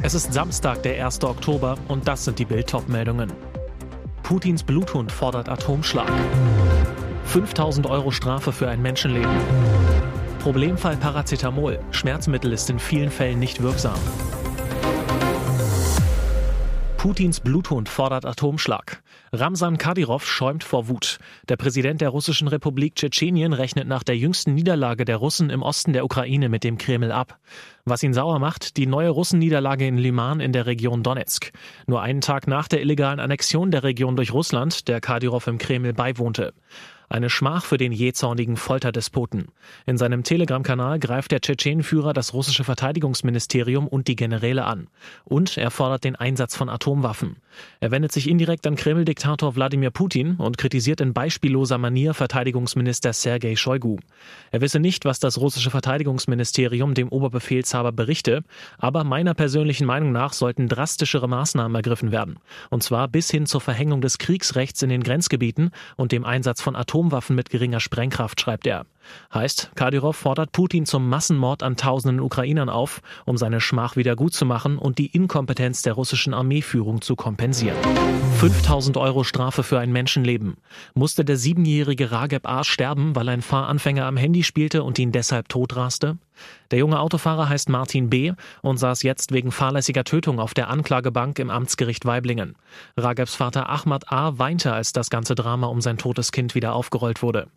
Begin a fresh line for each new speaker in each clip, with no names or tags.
Es ist Samstag, der 1. Oktober und das sind die Bild-Top-Meldungen. Putins Bluthund fordert Atomschlag. 5000 Euro Strafe für ein Menschenleben. Problemfall Paracetamol. Schmerzmittel ist in vielen Fällen nicht wirksam. Putins Bluthund fordert Atomschlag. Ramsan Kadyrov schäumt vor Wut. Der Präsident der russischen Republik Tschetschenien rechnet nach der jüngsten Niederlage der Russen im Osten der Ukraine mit dem Kreml ab. Was ihn sauer macht, die neue Russenniederlage in Liman in der Region Donetsk. Nur einen Tag nach der illegalen Annexion der Region durch Russland, der Kadyrov im Kreml beiwohnte. Eine Schmach für den jähzornigen Folterdespoten. In seinem Telegram-Kanal greift der Tschetschenenführer das russische Verteidigungsministerium und die Generäle an. Und er fordert den Einsatz von Atomwaffen. Er wendet sich indirekt an Kreml-Diktator Wladimir Putin und kritisiert in beispielloser Manier Verteidigungsminister Sergei Shoigu. Er wisse nicht, was das russische Verteidigungsministerium dem Oberbefehlshaber berichte, aber meiner persönlichen Meinung nach sollten drastischere Maßnahmen ergriffen werden. Und zwar bis hin zur Verhängung des Kriegsrechts in den Grenzgebieten und dem Einsatz von Atomwaffen mit geringer Sprengkraft, schreibt er. Heißt, Kadyrov fordert Putin zum Massenmord an tausenden Ukrainern auf, um seine Schmach wieder gut zu machen und die Inkompetenz der russischen Armeeführung zu kompensieren. 5000 Euro Strafe für ein Menschenleben. Musste der siebenjährige Rageb A. sterben, weil ein Fahranfänger am Handy spielte und ihn deshalb totraste? Der junge Autofahrer heißt Martin B. und saß jetzt wegen fahrlässiger Tötung auf der Anklagebank im Amtsgericht Weiblingen. Ragebs Vater Ahmad A. weinte, als das ganze Drama um sein totes Kind wieder aufgerollt wurde.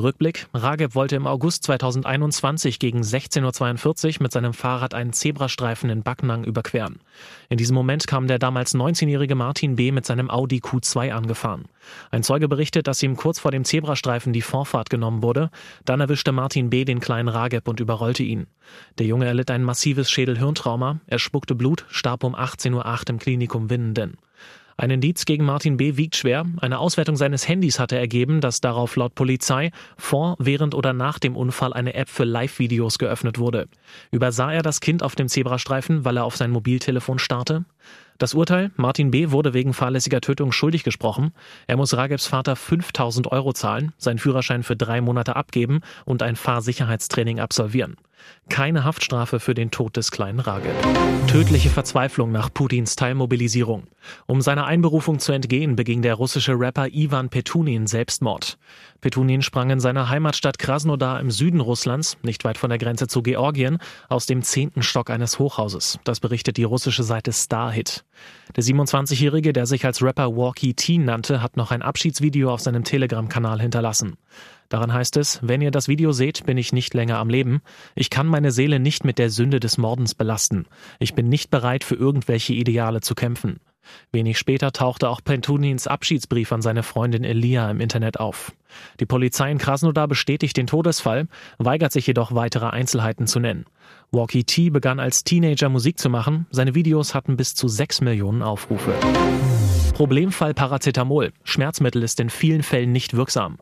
Rückblick. Rageb wollte im August 2021 gegen 16.42 Uhr mit seinem Fahrrad einen Zebrastreifen in Backnang überqueren. In diesem Moment kam der damals 19-jährige Martin B. mit seinem Audi Q2 angefahren. Ein Zeuge berichtet, dass ihm kurz vor dem Zebrastreifen die Vorfahrt genommen wurde. Dann erwischte Martin B. den kleinen Rageb und überrollte ihn. Der Junge erlitt ein massives Schädelhirntrauma. Er spuckte Blut, starb um 18.08 Uhr im Klinikum Winnenden. Ein Indiz gegen Martin B. wiegt schwer. Eine Auswertung seines Handys hatte ergeben, dass darauf laut Polizei vor, während oder nach dem Unfall eine App für Live-Videos geöffnet wurde. Übersah er das Kind auf dem Zebrastreifen, weil er auf sein Mobiltelefon starrte? Das Urteil, Martin B. wurde wegen fahrlässiger Tötung schuldig gesprochen. Er muss Ragebs Vater 5000 Euro zahlen, seinen Führerschein für drei Monate abgeben und ein Fahrsicherheitstraining absolvieren. Keine Haftstrafe für den Tod des kleinen Rageb. Tödliche Verzweiflung nach Putins Teilmobilisierung. Um seiner Einberufung zu entgehen, beging der russische Rapper Ivan Petunin Selbstmord. Petunin sprang in seiner Heimatstadt Krasnodar im Süden Russlands, nicht weit von der Grenze zu Georgien, aus dem zehnten Stock eines Hochhauses. Das berichtet die russische Seite Starhit. Der 27-Jährige, der sich als Rapper Walkie Teen nannte, hat noch ein Abschiedsvideo auf seinem Telegram-Kanal hinterlassen. Daran heißt es, wenn ihr das Video seht, bin ich nicht länger am Leben. Ich kann meine Seele nicht mit der Sünde des Mordens belasten. Ich bin nicht bereit, für irgendwelche Ideale zu kämpfen. Wenig später tauchte auch Pentunins Abschiedsbrief an seine Freundin Elia im Internet auf. Die Polizei in Krasnodar bestätigt den Todesfall, weigert sich jedoch weitere Einzelheiten zu nennen. Walkie T begann als Teenager Musik zu machen, seine Videos hatten bis zu sechs Millionen Aufrufe. Problemfall Paracetamol. Schmerzmittel ist in vielen Fällen nicht wirksam.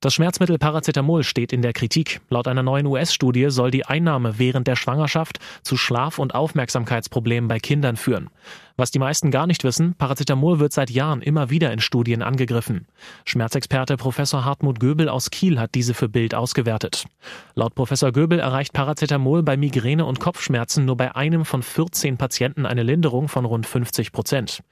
Das Schmerzmittel Paracetamol steht in der Kritik. Laut einer neuen US-Studie soll die Einnahme während der Schwangerschaft zu Schlaf- und Aufmerksamkeitsproblemen bei Kindern führen. Was die meisten gar nicht wissen, Paracetamol wird seit Jahren immer wieder in Studien angegriffen. Schmerzexperte Professor Hartmut Göbel aus Kiel hat diese für Bild ausgewertet. Laut Professor Göbel erreicht Paracetamol bei Migräne und Kopfschmerzen nur bei einem von 14 Patienten eine Linderung von rund 50 Prozent.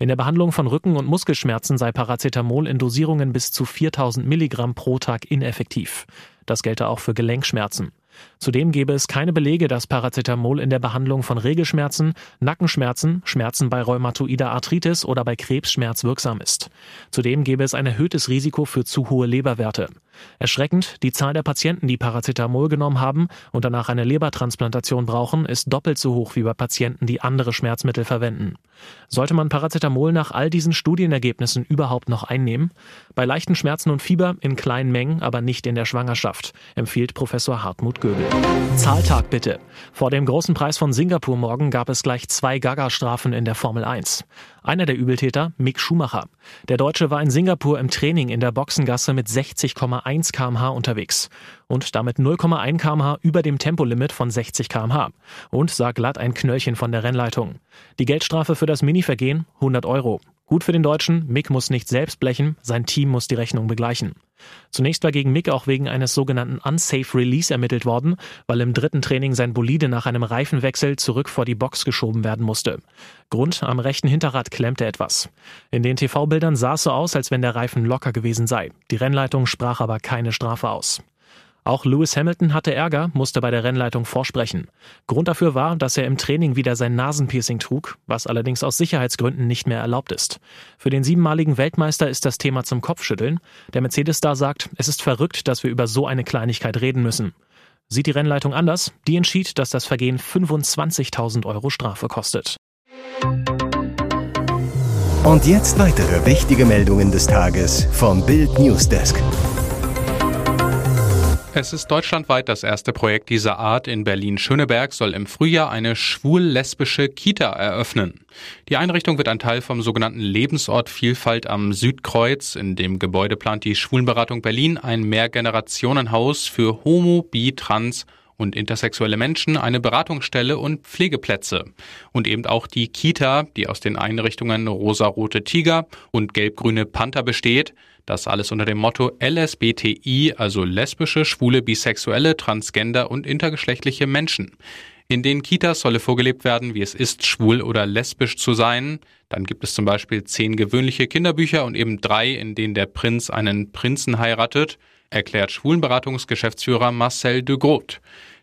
In der Behandlung von Rücken- und Muskelschmerzen sei Paracetamol in Dosierungen bis zu 4000 Milligramm pro Tag ineffektiv. Das gelte auch für Gelenkschmerzen. Zudem gäbe es keine Belege, dass Paracetamol in der Behandlung von Regelschmerzen, Nackenschmerzen, Schmerzen bei rheumatoider Arthritis oder bei Krebsschmerz wirksam ist. Zudem gäbe es ein erhöhtes Risiko für zu hohe Leberwerte. Erschreckend, die Zahl der Patienten, die Paracetamol genommen haben und danach eine Lebertransplantation brauchen, ist doppelt so hoch wie bei Patienten, die andere Schmerzmittel verwenden. Sollte man Paracetamol nach all diesen Studienergebnissen überhaupt noch einnehmen? Bei leichten Schmerzen und Fieber in kleinen Mengen, aber nicht in der Schwangerschaft, empfiehlt Professor Hartmut Göbel. Zahltag bitte. Vor dem großen Preis von Singapur morgen gab es gleich zwei Gaga-Strafen in der Formel 1. Einer der Übeltäter, Mick Schumacher. Der Deutsche war in Singapur im Training in der Boxengasse mit 60,1 kmh unterwegs und damit 0,1 kmh über dem Tempolimit von 60 kmh und sah glatt ein Knöllchen von der Rennleitung. Die Geldstrafe für das Mini-Vergehen 100 Euro. Gut für den Deutschen, Mick muss nicht selbst blechen, sein Team muss die Rechnung begleichen. Zunächst war gegen Mick auch wegen eines sogenannten Unsafe Release ermittelt worden, weil im dritten Training sein Bolide nach einem Reifenwechsel zurück vor die Box geschoben werden musste. Grund, am rechten Hinterrad klemmte etwas. In den TV-Bildern sah es so aus, als wenn der Reifen locker gewesen sei. Die Rennleitung sprach aber keine Strafe aus. Auch Lewis Hamilton hatte Ärger, musste bei der Rennleitung vorsprechen. Grund dafür war, dass er im Training wieder sein Nasenpiercing trug, was allerdings aus Sicherheitsgründen nicht mehr erlaubt ist. Für den siebenmaligen Weltmeister ist das Thema zum Kopfschütteln. Der Mercedes-Star sagt, es ist verrückt, dass wir über so eine Kleinigkeit reden müssen. Sieht die Rennleitung anders? Die entschied, dass das Vergehen 25.000 Euro Strafe kostet.
Und jetzt weitere wichtige Meldungen des Tages vom Bild Newsdesk.
Es ist deutschlandweit das erste Projekt dieser Art. In Berlin-Schöneberg soll im Frühjahr eine schwul-lesbische Kita eröffnen. Die Einrichtung wird ein Teil vom sogenannten Lebensort Vielfalt am Südkreuz. In dem Gebäude plant die Schwulenberatung Berlin ein Mehrgenerationenhaus für Homo, Bi, Trans und intersexuelle Menschen, eine Beratungsstelle und Pflegeplätze. Und eben auch die Kita, die aus den Einrichtungen Rosarote Tiger und Gelb-Grüne Panther besteht. Das alles unter dem Motto LSBTI, also lesbische, schwule, bisexuelle, transgender und intergeschlechtliche Menschen. In den Kitas solle vorgelebt werden, wie es ist, schwul oder lesbisch zu sein. Dann gibt es zum Beispiel zehn gewöhnliche Kinderbücher und eben drei, in denen der Prinz einen Prinzen heiratet, erklärt Schwulenberatungsgeschäftsführer Marcel de Groot.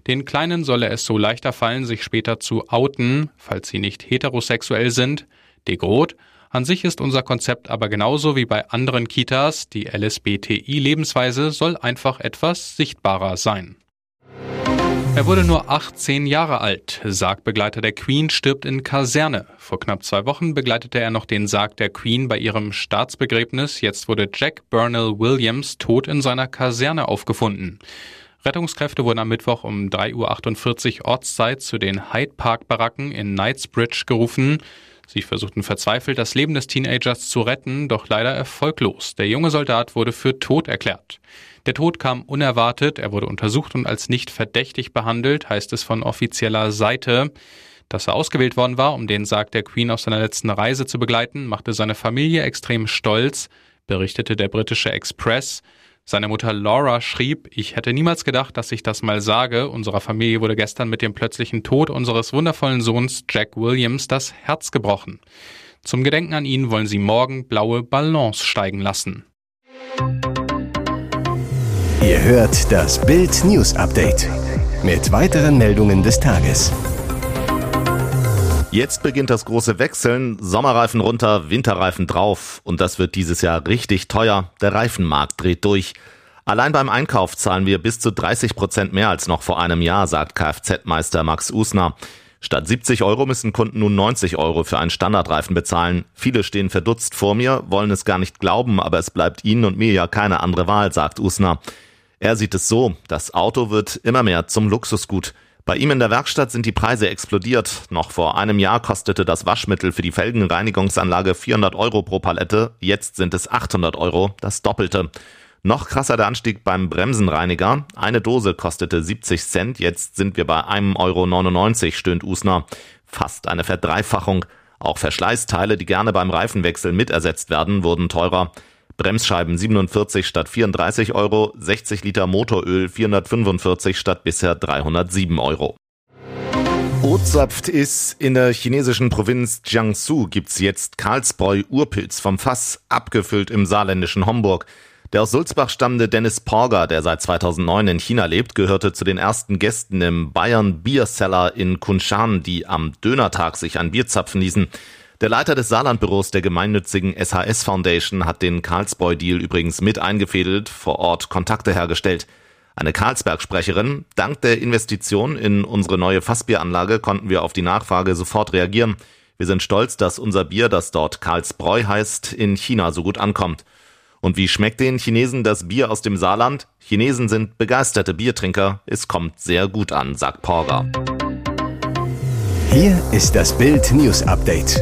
Den Kleinen solle es so leichter fallen, sich später zu outen, falls sie nicht heterosexuell sind. De Groot an sich ist unser Konzept aber genauso wie bei anderen Kitas, die LSBTI-Lebensweise soll einfach etwas sichtbarer sein. Er wurde nur 18 Jahre alt. Sargbegleiter der Queen stirbt in Kaserne. Vor knapp zwei Wochen begleitete er noch den Sarg der Queen bei ihrem Staatsbegräbnis. Jetzt wurde Jack Burnell Williams tot in seiner Kaserne aufgefunden. Rettungskräfte wurden am Mittwoch um 3.48 Uhr Ortszeit zu den Hyde Park Baracken in Knightsbridge gerufen. Sie versuchten verzweifelt, das Leben des Teenagers zu retten, doch leider erfolglos. Der junge Soldat wurde für tot erklärt. Der Tod kam unerwartet, er wurde untersucht und als nicht verdächtig behandelt, heißt es von offizieller Seite. Dass er ausgewählt worden war, um den Sarg der Queen auf seiner letzten Reise zu begleiten, machte seine Familie extrem stolz, berichtete der britische Express. Seine Mutter Laura schrieb, ich hätte niemals gedacht, dass ich das mal sage. Unserer Familie wurde gestern mit dem plötzlichen Tod unseres wundervollen Sohns Jack Williams das Herz gebrochen. Zum Gedenken an ihn wollen sie morgen blaue Ballons steigen lassen.
Ihr hört das Bild News Update mit weiteren Meldungen des Tages.
Jetzt beginnt das große Wechseln. Sommerreifen runter, Winterreifen drauf. Und das wird dieses Jahr richtig teuer. Der Reifenmarkt dreht durch. Allein beim Einkauf zahlen wir bis zu 30 Prozent mehr als noch vor einem Jahr, sagt Kfz-Meister Max Usner. Statt 70 Euro müssen Kunden nun 90 Euro für einen Standardreifen bezahlen. Viele stehen verdutzt vor mir, wollen es gar nicht glauben, aber es bleibt ihnen und mir ja keine andere Wahl, sagt Usner. Er sieht es so, das Auto wird immer mehr zum Luxusgut. Bei ihm in der Werkstatt sind die Preise explodiert. Noch vor einem Jahr kostete das Waschmittel für die Felgenreinigungsanlage 400 Euro pro Palette. Jetzt sind es 800 Euro, das Doppelte. Noch krasser der Anstieg beim Bremsenreiniger. Eine Dose kostete 70 Cent, jetzt sind wir bei 1,99 Euro, stöhnt Usner. Fast eine Verdreifachung. Auch Verschleißteile, die gerne beim Reifenwechsel mitersetzt werden, wurden teurer. Bremsscheiben 47 statt 34 Euro, 60 Liter Motoröl 445 statt bisher 307 Euro. Ozapft ist in der chinesischen Provinz Jiangsu gibt's jetzt Karlsbräu Urpilz vom Fass, abgefüllt im saarländischen Homburg. Der aus Sulzbach stammende Dennis Porger, der seit 2009 in China lebt, gehörte zu den ersten Gästen im Bayern Beer Cellar in Kunshan, die am Dönertag sich ein Bier zapfen ließen. Der Leiter des Saarlandbüros der gemeinnützigen SHS Foundation hat den Karlsbräu-Deal übrigens mit eingefädelt, vor Ort Kontakte hergestellt. Eine Karlsberg-Sprecherin, dank der Investition in unsere neue Fassbieranlage konnten wir auf die Nachfrage sofort reagieren. Wir sind stolz, dass unser Bier, das dort Karlsbräu heißt, in China so gut ankommt. Und wie schmeckt den Chinesen das Bier aus dem Saarland? Chinesen sind begeisterte Biertrinker. Es kommt sehr gut an, sagt Porger.
Hier ist das Bild News Update.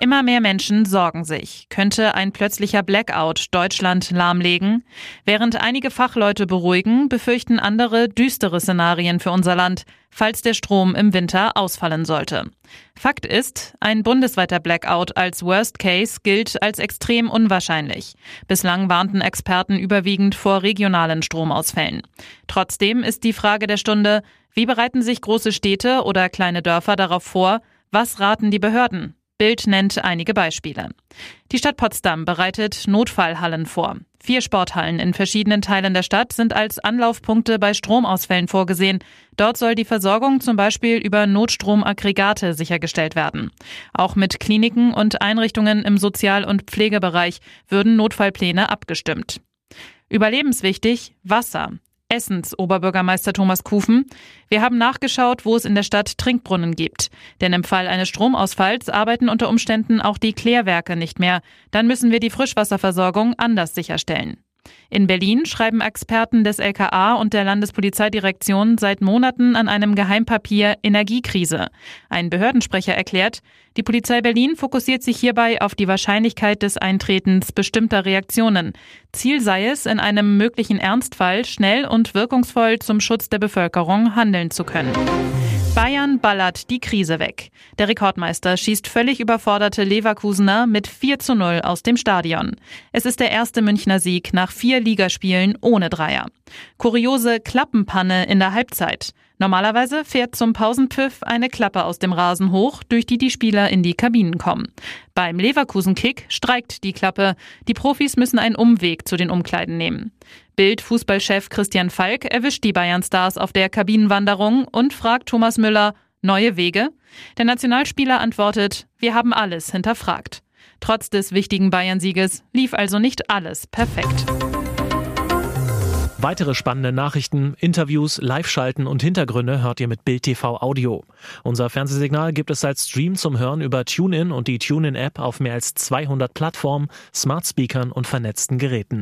Immer mehr Menschen sorgen sich. Könnte ein plötzlicher Blackout Deutschland lahmlegen? Während einige Fachleute beruhigen, befürchten andere düstere Szenarien für unser Land, falls der Strom im Winter ausfallen sollte. Fakt ist, ein bundesweiter Blackout als Worst Case gilt als extrem unwahrscheinlich. Bislang warnten Experten überwiegend vor regionalen Stromausfällen. Trotzdem ist die Frage der Stunde, wie bereiten sich große Städte oder kleine Dörfer darauf vor? Was raten die Behörden? Bild nennt einige Beispiele. Die Stadt Potsdam bereitet Notfallhallen vor. Vier Sporthallen in verschiedenen Teilen der Stadt sind als Anlaufpunkte bei Stromausfällen vorgesehen. Dort soll die Versorgung zum Beispiel über Notstromaggregate sichergestellt werden. Auch mit Kliniken und Einrichtungen im Sozial- und Pflegebereich würden Notfallpläne abgestimmt. Überlebenswichtig Wasser. Essens Oberbürgermeister Thomas Kufen. Wir haben nachgeschaut, wo es in der Stadt Trinkbrunnen gibt. Denn im Fall eines Stromausfalls arbeiten unter Umständen auch die Klärwerke nicht mehr. Dann müssen wir die Frischwasserversorgung anders sicherstellen. In Berlin schreiben Experten des LKA und der Landespolizeidirektion seit Monaten an einem Geheimpapier Energiekrise. Ein Behördensprecher erklärt, die Polizei Berlin fokussiert sich hierbei auf die Wahrscheinlichkeit des Eintretens bestimmter Reaktionen. Ziel sei es, in einem möglichen Ernstfall schnell und wirkungsvoll zum Schutz der Bevölkerung handeln zu können. Bayern ballert die Krise weg. Der Rekordmeister schießt völlig überforderte Leverkusener mit 4 zu 0 aus dem Stadion. Es ist der erste Münchner Sieg nach vier Ligaspielen ohne Dreier. Kuriose Klappenpanne in der Halbzeit. Normalerweise fährt zum Pausenpfiff eine Klappe aus dem Rasen hoch, durch die die Spieler in die Kabinen kommen. Beim Leverkusen-Kick streikt die Klappe. Die Profis müssen einen Umweg zu den Umkleiden nehmen. Bild-Fußballchef Christian Falk erwischt die Bayern-Stars auf der Kabinenwanderung und fragt Thomas Müller, neue Wege? Der Nationalspieler antwortet, wir haben alles hinterfragt. Trotz des wichtigen Bayern-Sieges lief also nicht alles perfekt.
Weitere spannende Nachrichten, Interviews, Live-Schalten und Hintergründe hört ihr mit Bild TV Audio. Unser Fernsehsignal gibt es als Stream zum Hören über TuneIn und die TuneIn-App auf mehr als 200 Plattformen, Smart Speakern und vernetzten Geräten.